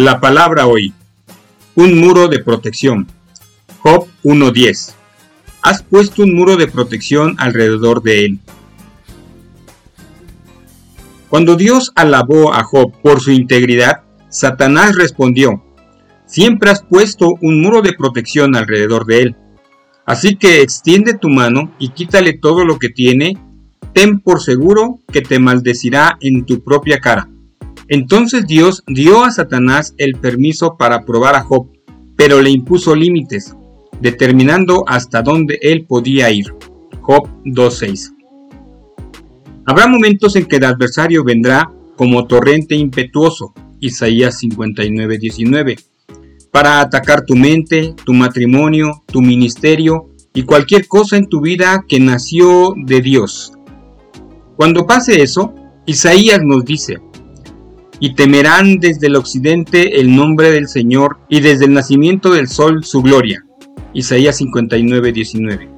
La palabra hoy. Un muro de protección. Job 1.10. Has puesto un muro de protección alrededor de él. Cuando Dios alabó a Job por su integridad, Satanás respondió, Siempre has puesto un muro de protección alrededor de él. Así que extiende tu mano y quítale todo lo que tiene, ten por seguro que te maldecirá en tu propia cara. Entonces Dios dio a Satanás el permiso para probar a Job, pero le impuso límites, determinando hasta dónde él podía ir. Job 2.6. Habrá momentos en que el adversario vendrá como torrente impetuoso, Isaías 59.19, para atacar tu mente, tu matrimonio, tu ministerio y cualquier cosa en tu vida que nació de Dios. Cuando pase eso, Isaías nos dice, y temerán desde el occidente el nombre del Señor y desde el nacimiento del sol su gloria. Isaías 59, 19.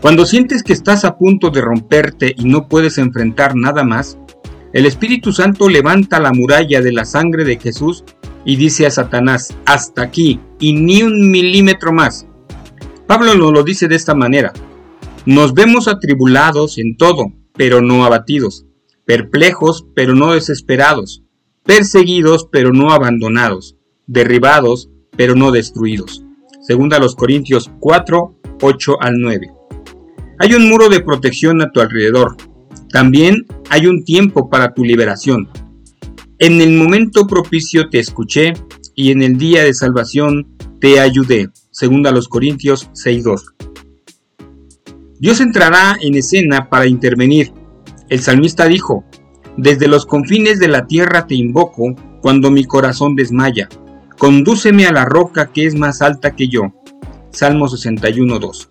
Cuando sientes que estás a punto de romperte y no puedes enfrentar nada más, el Espíritu Santo levanta la muralla de la sangre de Jesús y dice a Satanás, hasta aquí y ni un milímetro más. Pablo nos lo dice de esta manera, nos vemos atribulados en todo, pero no abatidos perplejos pero no desesperados, perseguidos pero no abandonados, derribados pero no destruidos. Segunda los Corintios 4, 8 al 9. Hay un muro de protección a tu alrededor. También hay un tiempo para tu liberación. En el momento propicio te escuché y en el día de salvación te ayudé. Segunda los Corintios 6.2. Dios entrará en escena para intervenir el salmista dijo, Desde los confines de la tierra te invoco cuando mi corazón desmaya. Condúceme a la roca que es más alta que yo. Salmo 61.2.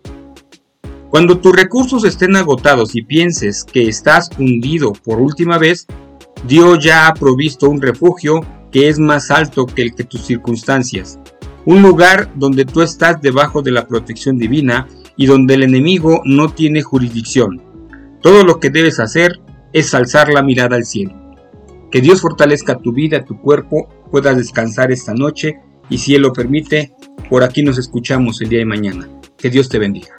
Cuando tus recursos estén agotados y pienses que estás hundido por última vez, Dios ya ha provisto un refugio que es más alto que el que tus circunstancias. Un lugar donde tú estás debajo de la protección divina y donde el enemigo no tiene jurisdicción. Todo lo que debes hacer es alzar la mirada al cielo. Que Dios fortalezca tu vida, tu cuerpo, puedas descansar esta noche y si Él lo permite, por aquí nos escuchamos el día de mañana. Que Dios te bendiga.